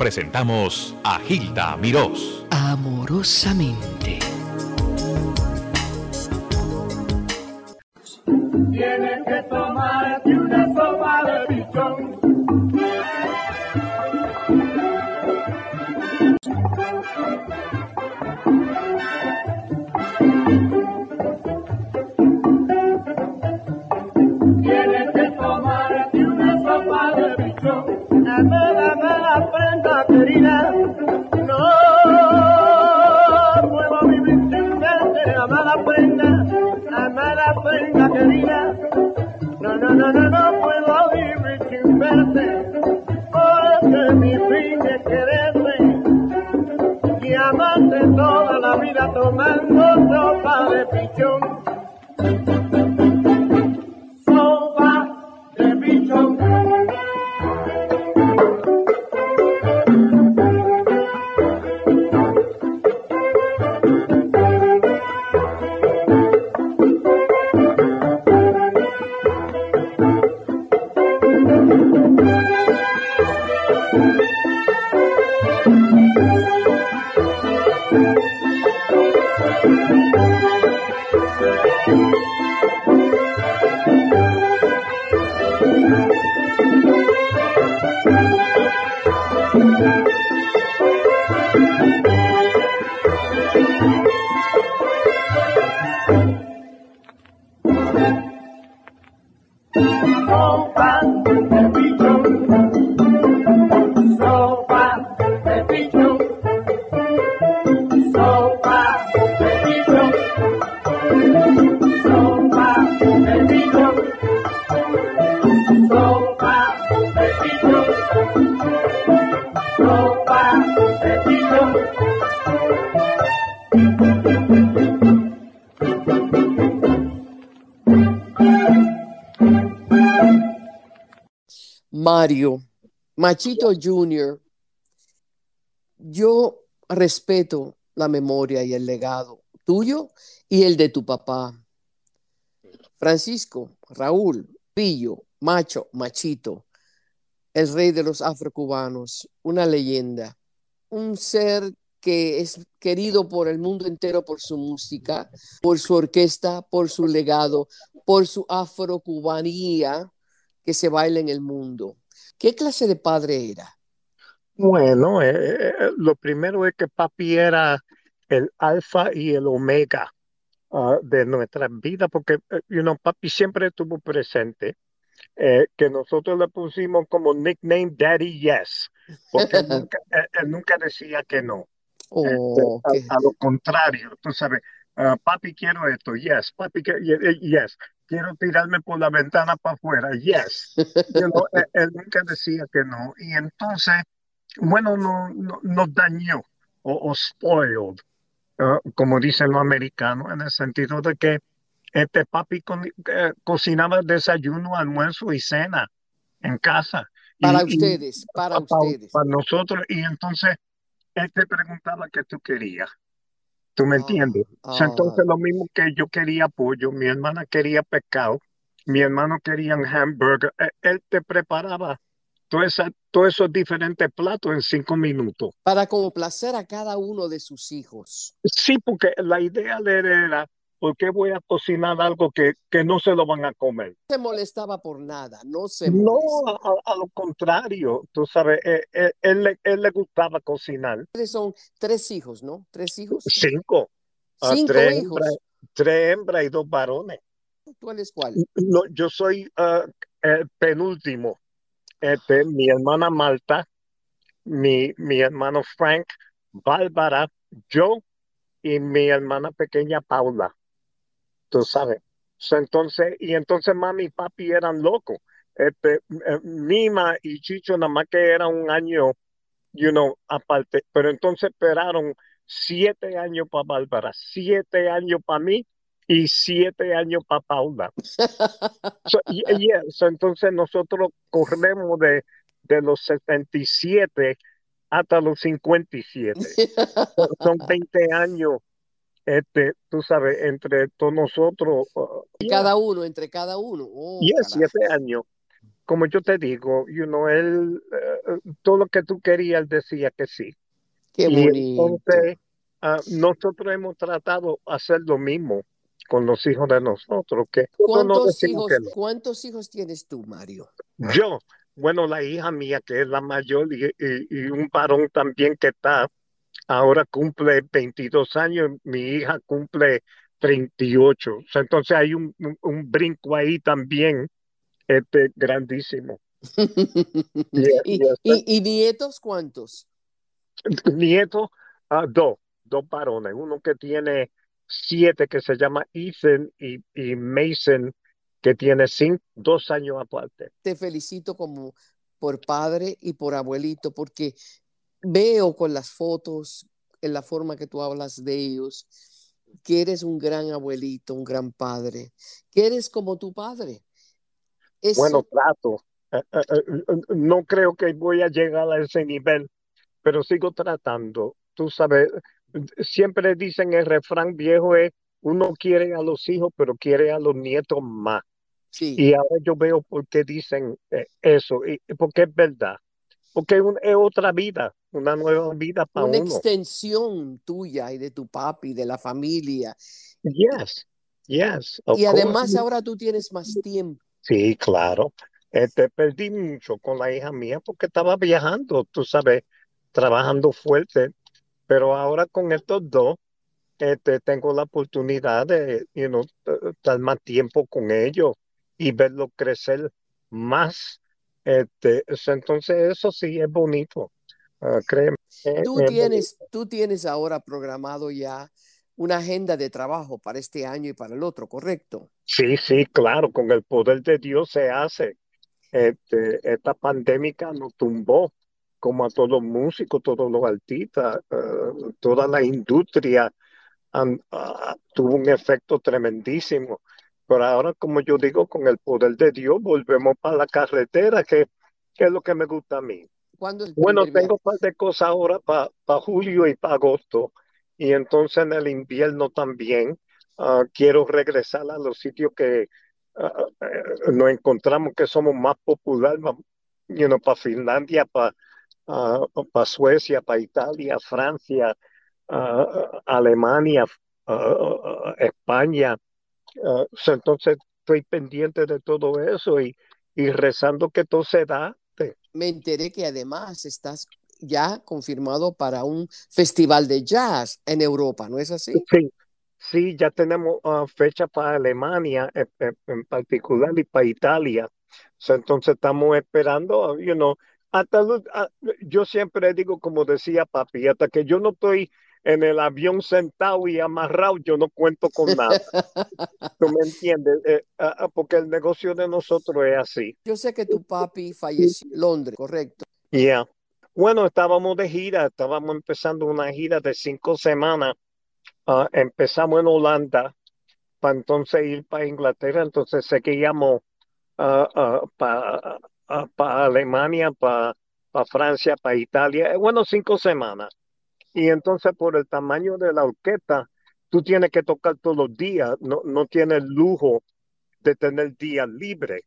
presentamos a Gilda Mirós. Amorosamente. Tienes que tomar una sopa de bichón. No, puedo vivir sin verte. Porque mi fin es quererte. Y amarte toda la vida tomando Mario, Machito Jr., yo respeto la memoria y el legado tuyo y el de tu papá. Francisco, Raúl, Pillo, Macho, Machito, el rey de los afrocubanos, una leyenda, un ser que es querido por el mundo entero por su música, por su orquesta, por su legado, por su afrocubanía que se baila en el mundo. ¿Qué clase de padre era? Bueno, eh, eh, lo primero es que papi era el alfa y el omega ah, de nuestra vida, porque eh, you know, papi siempre estuvo presente, eh, que nosotros le pusimos como nickname Daddy Yes, porque él nunca, él- él nunca decía que no. Oh, a, a lo contrario, tú sabes, ah, papi quiero esto, yes, papi y- y- yes, quiero tirarme por la ventana para afuera, yes. You know, él, él nunca decía que no. Y entonces, bueno, no, no- nos dañó o, o spoiled, ah, como dicen los americanos, en el sentido de que este papi co- eh, cocinaba desayuno, almuerzo y cena en casa. Para y- ustedes, para pa- pa- ustedes. para nosotros. Y entonces él te preguntaba qué tú querías. ¿Tú me Ah, entiendes? Ah, entonces lo mismo que yo quería pollo, mi hermana quería pescado, mi hermano quería un hamburger. Él, él te preparaba todo todos esos diferentes platos en cinco minutos. para complacer a cada uno de sus hijos. Sí, porque la idea de él era, ¿por qué voy a cocinar algo que, que no se lo van a comer? No se molestaba por nada, no se No, molesta. a, a lo contrario, tú sabes, eh, eh, él, le- él le gustaba cocinar. Son tres hijos, ¿no? ¿Tres hijos? Cinco, ah, Cinco tres hijos. hembras, tres hembras y dos varones. ¿Cuál es cuál? No, yo soy ah, el penúltimo. Este, mi hermana Malta, mi, mi hermano Frank, Bárbara, yo y mi hermana pequeña Paula. Tú sabes. So, entonces, y entonces mami y papi eran locos. Este, eh, Mima y Chicho nada más que eran un año, you know, aparte. Pero entonces esperaron siete años para Bárbara, siete años para mí y siete años para Paula. So, y- y eso, entonces nosotros corremos de, de los 77 hasta los 57. Son- Son 20 años, este, tú sabes, entre todos nosotros. uh, Cada uno, entre cada uno. Oh, y es siete años. como yo te digo, you know, él, eh, todo lo que tú querías, él decía que sí. Qué Y bonito. entonces, ah, nosotros hemos tratado hacer lo mismo con los hijos de nosotros, que nosotros no ¿Cuántos hijos, no. cuántos hijos tienes tú, Mario? Yo, bueno, la hija mía, que es la mayor, y, y- y un varón también que está, ahora cumple 22 años, mi hija cumple 38. O sea, entonces hay un, un- un brinco ahí también, este, grandísimo. Y, ¿Y, y y- y nietos cuántos? nietos, ah, dos, dos varones, uno que tiene siete, que se llama Ethan, y, y Mason, que tiene cinco, dos años aparte. Te felicito como por padre y por abuelito, porque veo con las fotos, en la forma que tú hablas de ellos, que eres un gran abuelito, un gran padre, que eres como tu padre. Eso, Bueno, trato. Eh, eh, eh, no creo que voy a llegar a ese nivel, pero sigo tratando. Tú sabes, siempre dicen el refrán viejo es, uno quiere a los hijos, pero quiere a los nietos más. sí, Y ahora yo veo por qué dicen eso, y porque es verdad. Porque es, un- es otra vida, una nueva vida para una uno. extensión tuya y de tu papi, de la familia. Yes, yes, of Y además course. ahora tú tienes más tiempo. Sí, claro. Este, perdí mucho con la hija mía porque estaba viajando, tú sabes, trabajando fuerte, pero ahora con estos dos, este, tengo la oportunidad de, you know, estar más tiempo con ellos y verlos crecer más. Este, entonces eso sí es bonito, ah, créeme. es- Tú es tienes, tú tienes ahora programado ya una agenda de trabajo para este año y para el otro, ¿correcto? Sí, sí, claro, con el poder de Dios se hace. Este, esta pandemia nos tumbó, como a todos los músicos, todos los artistas, eh, toda la industria ah, tuvo un efecto tremendísimo. Pero ahora, como yo digo, con el poder de Dios, volvemos para la carretera, que, que es lo que me gusta a mí. ¿Cuándo es el Bueno, tengo un par de cosas ahora para julio y para agosto. Y entonces en el invierno también ah, quiero regresar a los sitios que ah, eh, nos encontramos que somos más populares, para Finlandia, para Suecia, para Italia, Francia, ah, Alemania, ah, España. So entonces estoy pendiente de todo eso y, y rezando que todo se da. Me enteré que además estás ya confirmado para un festival de jazz en Europa, ¿no es así? Sí, sí, ya tenemos ah, fecha para Alemania en, en- particular y para Italia. So, entonces estamos esperando, you know, hasta ah, yo siempre digo, como decía papi, hasta que yo no estoy en el avión sentado y amarrado, yo no cuento con nada. ¿Tú me entiendes? Eh, ah, ah, porque el negocio de nosotros es así. Yo sé que tu papi falleció en Londres, correcto. Yeah. Bueno, estábamos de gira, estábamos empezando una gira de cinco semanas. Ah, empezamos en Holanda para entonces ir para Inglaterra, entonces seguíamos para Alemania, para Francia, para Italia, eh, bueno, cinco semanas. Y entonces por el tamaño de la orquesta, tú tienes que tocar todos los días, no, no tienes lujo de tener días libres.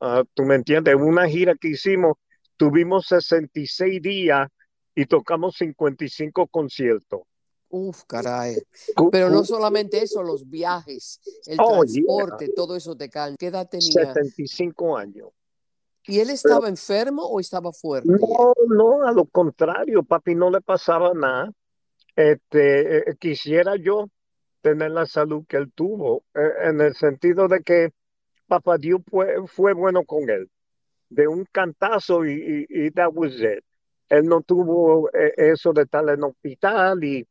Ah, ¿tú me entiendes? Una gira que hicimos, tuvimos 66 días y tocamos 55 conciertos. Uf, caray. Pero no solamente eso, los viajes, el Oh, yeah. transporte, todo eso te cansa. ¿Qué edad tenía? 75 años. ¿Y él estaba enfermo o estaba fuerte? No, no, a lo contrario, papi no le pasaba nada. Este, eh, quisiera yo tener la salud que él tuvo, eh, en el sentido de que papá Dios fue, fue bueno con él, de un cantazo y, y, y that was it. Él no tuvo eh, eso de estar en hospital y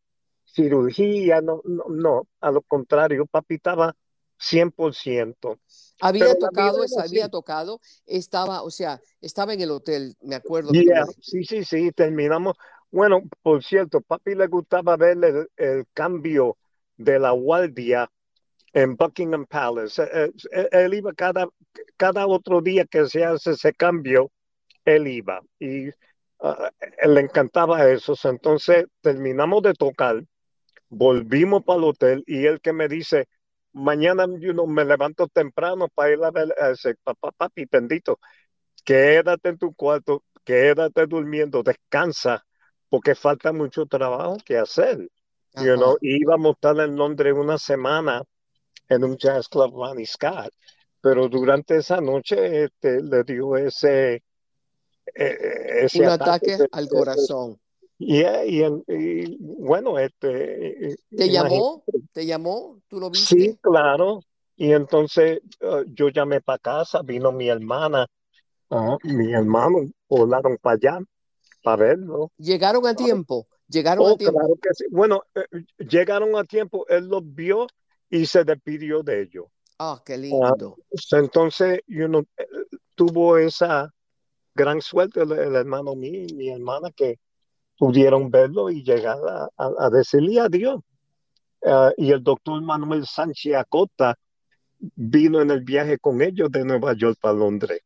cirugía, no, no, no, a lo contrario, papi estaba 100%. Había Pero tocado, había así. tocado, estaba, o sea, estaba en el hotel, me acuerdo. Yeah, sí, sí, sí, terminamos. Bueno, por cierto, papi le gustaba ver el, el cambio de la guardia en Buckingham Palace. Eh, eh, Él iba cada, cada otro día que se hace ese cambio, él iba. Y ah, le encantaba eso. Entonces terminamos de tocar, volvimos para el hotel y él que me dice, mañana you know, me levanto temprano para ir a ver a ese papá, papi, bendito. quédate en tu cuarto, quédate durmiendo, descansa, porque falta mucho trabajo que hacer. You know, íbamos a estar en Londres una semana en un jazz club Ronnie Scott, pero durante esa noche este, le dio ese, eh, ese Un ataque al de- corazón. y, y, y, bueno, este, ¿Te llamó? ¿Te llamó? ¿Tú lo Sí, viste? claro. Y entonces eh, yo llamé para casa, vino mi hermana, ah, mi hermano, volaron para allá para verlo. ¿Llegaron a tiempo? ¿Llegaron Oh, a tiempo? claro que sí. Bueno, eh, llegaron a tiempo, él los vio y se despidió de ellos. Ah, qué lindo. Entonces, you know, eh, tuvo esa gran suerte el, el hermano mío y mi hermana que pudieron verlo y llegar a, a- a decirle adiós. Ah, y el doctor Manuel Sánchez Acota vino en el viaje con ellos de Nueva York para Londres.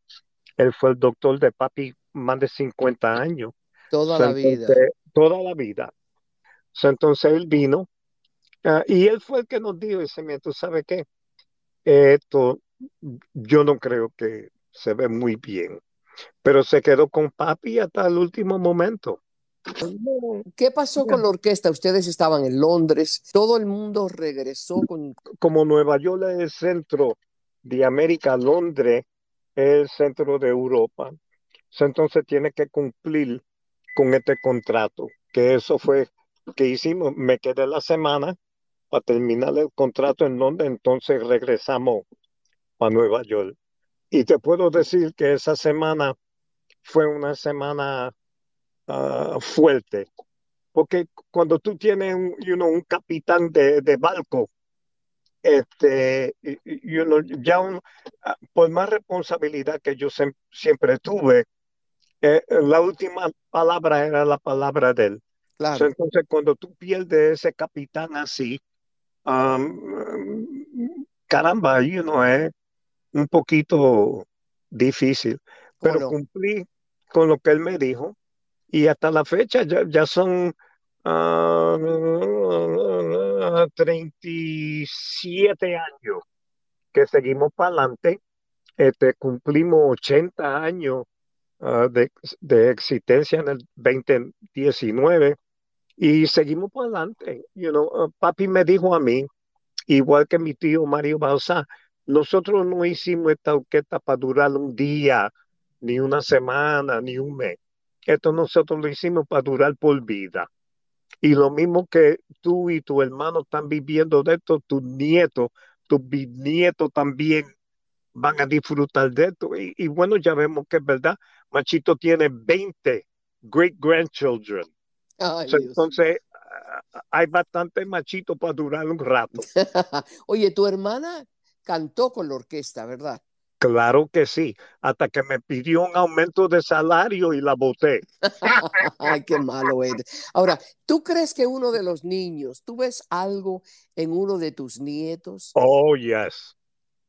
Él fue el doctor de papi más de 50 años. Toda So, la vida. entonces, toda la vida. So, entonces él vino ah, y él fue el que nos dijo, dice, mira, ¿tú sabes qué? Esto yo no creo que se ve muy bien, pero se quedó con papi hasta el último momento. ¿Qué pasó con la orquesta? Ustedes estaban en Londres, todo el mundo regresó con... Como Nueva York es el centro de América, Londres es el centro de Europa, entonces tiene que cumplir con este contrato, que eso fue que hicimos. Me quedé la semana para terminar el contrato en Londres, entonces regresamos a Nueva York. Y te puedo decir que esa semana fue una semana ah, fuerte, porque cuando tú tienes un, you know, un capitán de, de barco, este, you know, ya un- ah, por más responsabilidad que yo sem- siempre tuve, eh, la última palabra era la palabra de él. So, Claro, entonces, cuando tú pierdes ese capitán así, um, caramba, you know, es un poquito difícil, ¿cómo pero no? cumplí con lo que él me dijo y hasta la fecha ya, ya son ah, 37 años que seguimos para adelante. Este, cumplimos 80 años ah, de, de existencia en el 2019 y seguimos para adelante. You know, ah, papi me dijo a mí, igual que mi tío Mario Balsa, nosotros no hicimos esta orquesta para durar un día, ni una semana, ni un mes. Esto nosotros lo hicimos para durar por vida. Y lo mismo que tú y tu hermano están viviendo de esto, tus nietos, tus bisnietos también van a disfrutar de esto. Y, y bueno, ya vemos que es verdad. Machito tiene 20 great grandchildren. Ay, So, entonces, ah, hay bastante machito para durar un rato. Oye, tu hermana cantó con la orquesta, ¿verdad? Claro que sí, hasta que me pidió un aumento de salario y la boté. Ay, qué malo eres. Ahora, ¿tú crees que uno de los niños, tú ves algo en uno de tus nietos? Oh, yes.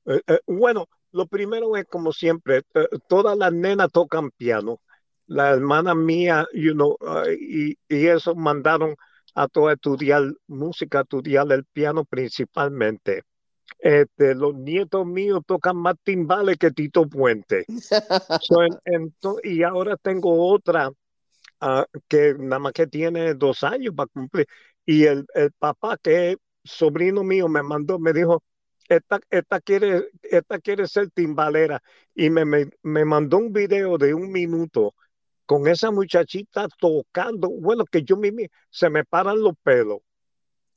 Eh, eh, bueno, lo primero es como siempre, eh, todas las nenas tocan piano. La hermana mía, you know, ah, y, y eso mandaron a todos a estudiar música, estudiar el piano principalmente. Este, los nietos míos tocan más timbales que Tito Puente. So, en- y ahora tengo otra ah, que nada más que tiene dos años para cumplir. Y el, el papá, que es sobrino mío, me mandó, me dijo, esta, esta quiere, esta quiere ser timbalera. Y me, me, me mandó un video de un minuto con esa muchachita tocando. Bueno, que yo mismo se me paran los pelos.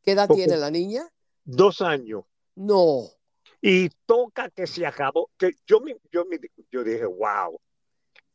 ¿Qué edad Porque- tiene la niña? Dos años. No. Y toca que se acabó. Que yo, mi- yo, mi- yo dije, wow,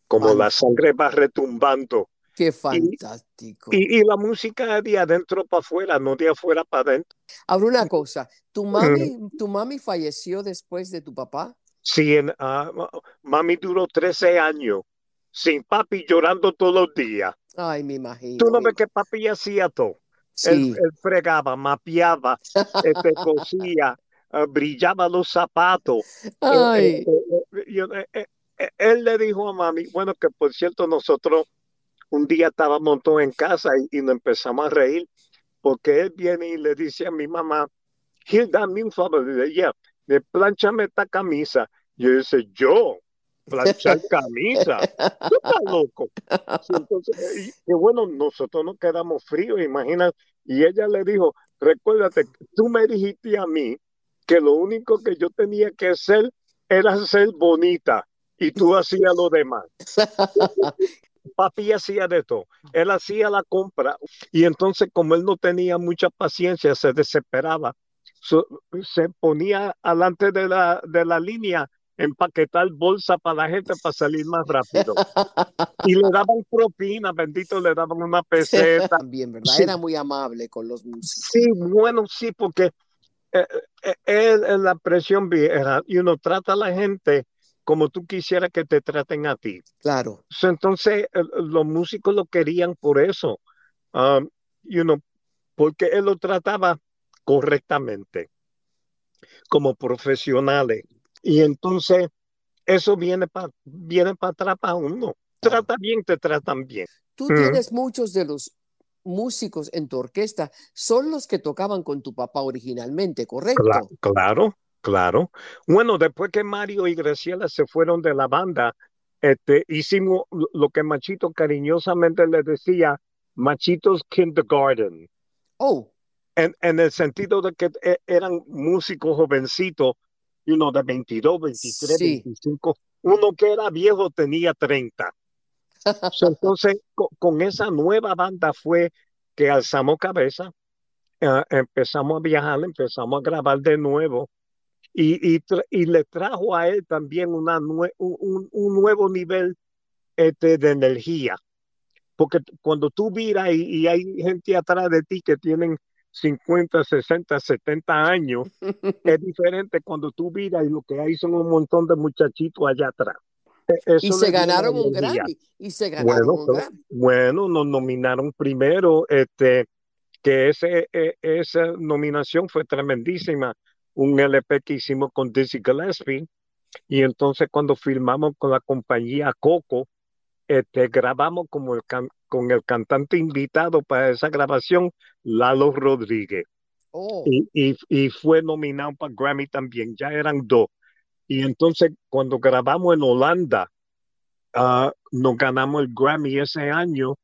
como la sangre va retumbando. Qué fantástico. Y, y la música de adentro para afuera, no de afuera para adentro. Ahora una cosa, ¿tu mami, tu mami falleció después de tu papá? Sí, en, ma- mami duró 13 años sin papi llorando todos los días. Ay, me imagino. Tú no me ves que papi hacía todo. Sí. Él, él fregaba, mapeaba, este, cosía, ah, brillaba los zapatos. Ay, Eh, eh, eh, eh, él le dijo a mami, bueno, que por cierto, nosotros un día estábamos todos en casa y, y nos empezamos a reír, porque él viene y le dice a mi mamá, Hilda, mi un favor, le dice, "Yeah, planchame esta camisa. Yo dice, yo, planchar camisa. Tú estás loco. Entonces, y- bueno, nosotros nos quedamos fríos, imagina. Y ella le dijo, recuérdate, tú me dijiste a mí que lo único que yo tenía que hacer era ser bonita y tú hacías lo demás. Papi hacía de todo. Él hacía la compra y entonces como él no tenía mucha paciencia, se desesperaba. So- se ponía alante de la, de la línea empaquetar bolsa para la gente para salir más rápido. Y le daban propina, bendito, le daban una peseta. También, ¿verdad? Sí. Era muy amable con los músicos. Sí, bueno, sí, porque es la presión vieja y uno trata a la gente como tú quisieras que te traten a ti. Claro. Entonces, eh, los músicos lo querían por eso, um, you know, porque él lo trataba correctamente, como profesionales. Y entonces, eso viene para viene para atrás para uno. Trata bien, te tratan bien. Tú Ujú. tienes muchos de los músicos en tu orquesta, son los que tocaban con tu papá originalmente, ¿correcto? Cla- Claro, claro. Bueno, después que Mario y Graciela se fueron de la banda, este, hicimos lo- que Machito cariñosamente le decía, Machitos Kindergarten. Oh, en, en el sentido de que e- eran músicos jovencitos, you know, de 22, 23, Sí. 25. Uno que era viejo tenía 30. So, entonces, co- con, esa nueva banda fue que alzamos cabeza, eh, empezamos a viajar, empezamos a grabar de nuevo. Y, y, y le trajo a él también una nue- un, un- nuevo nivel este, de energía. Porque cuando tú miras y, y hay gente atrás de ti que tienen 50, 60, 70 años, es diferente cuando tú miras y lo que hay son un montón de muchachitos allá atrás. E- y eso se le dio ganaron un. Grammy. Y se ganaron Bueno, un Grammy. bueno, nos nominaron primero, este, que ese, e- esa nominación fue tremendísima, un LP que hicimos con Dizzy Gillespie, y entonces cuando filmamos con la compañía Coco, este, grabamos como el can- con el cantante invitado para esa grabación, Lalo Rodríguez, Oh, y, y, y fue nominado para Grammy también, ya eran dos. Y entonces cuando grabamos en Holanda, ah, nos ganamos el Grammy ese año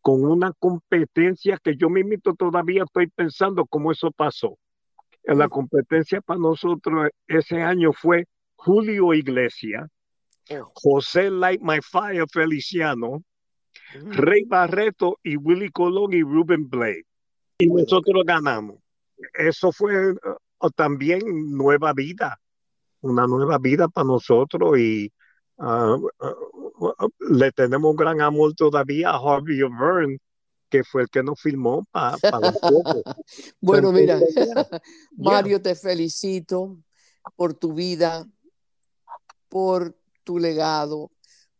con una competencia que yo mismo todavía estoy pensando cómo eso pasó. En la competencia para nosotros ese año fue Julio Iglesias, oh. José Light My Fire Feliciano, Mm. Rey Barreto y Willy Colón y Ruben Blade. Y nosotros ganamos. Eso fue eh, también nueva vida, una nueva vida para nosotros y ah, ah, le tenemos gran amor todavía a Harvey O'Byrne, que fue el que nos filmó para foto. Bueno, mira, Mario, te felicito por tu vida, por tu legado,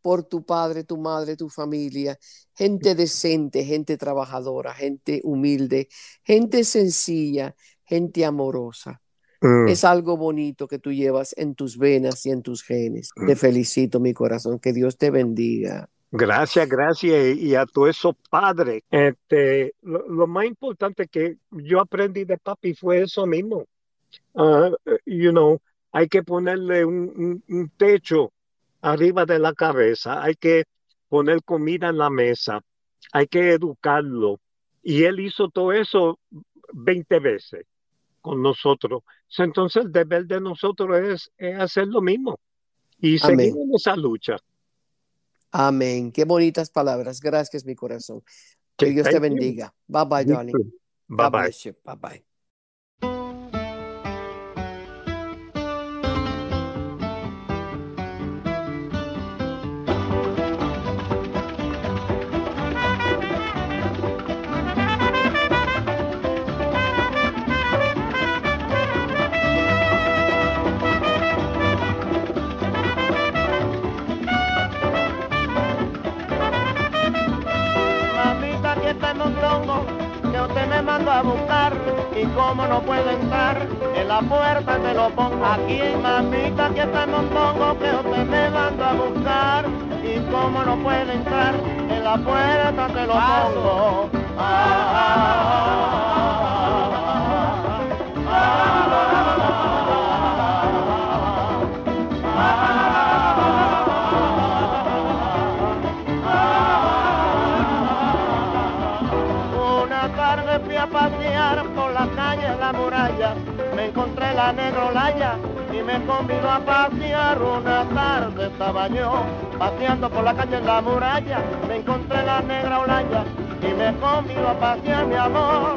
por tu padre, tu madre, tu familia, gente decente, gente trabajadora, gente humilde, gente sencilla, gente amorosa. Mm, Es algo bonito que tú llevas en tus venas y en tus genes. Te Mm. felicito, mi corazón. Que Dios te bendiga. Gracias, gracias. Y a todos esos padres. Este, lo, lo más importante que yo aprendí de papi fue eso mismo. Ah, you know, hay que ponerle un, un- un techo arriba de la cabeza, hay que poner comida en la mesa, hay que educarlo. Y él hizo todo eso 20 veces con nosotros. Entonces el deber de nosotros es, es hacer lo mismo y Amén. seguir en esa lucha. Amén. Qué bonitas palabras. Gracias, mi corazón. Que Dios te bendiga. Bye bye, too. Bye bye. Bye bye. Aquí está el mondongo que usted me mandó a buscar y como no puedo entrar, en la puerta te lo pongo aquí. Mamita, aquí está el mondongo que usted me mandó a buscar y como no puedo entrar, en la puerta te lo pongo. Ah, ah, ah, la negrolaya y me convidó a pasear. Una tarde estaba yo paseando por la calle la muralla, me encontré la negra olaya y me convidó a pasear mi amor.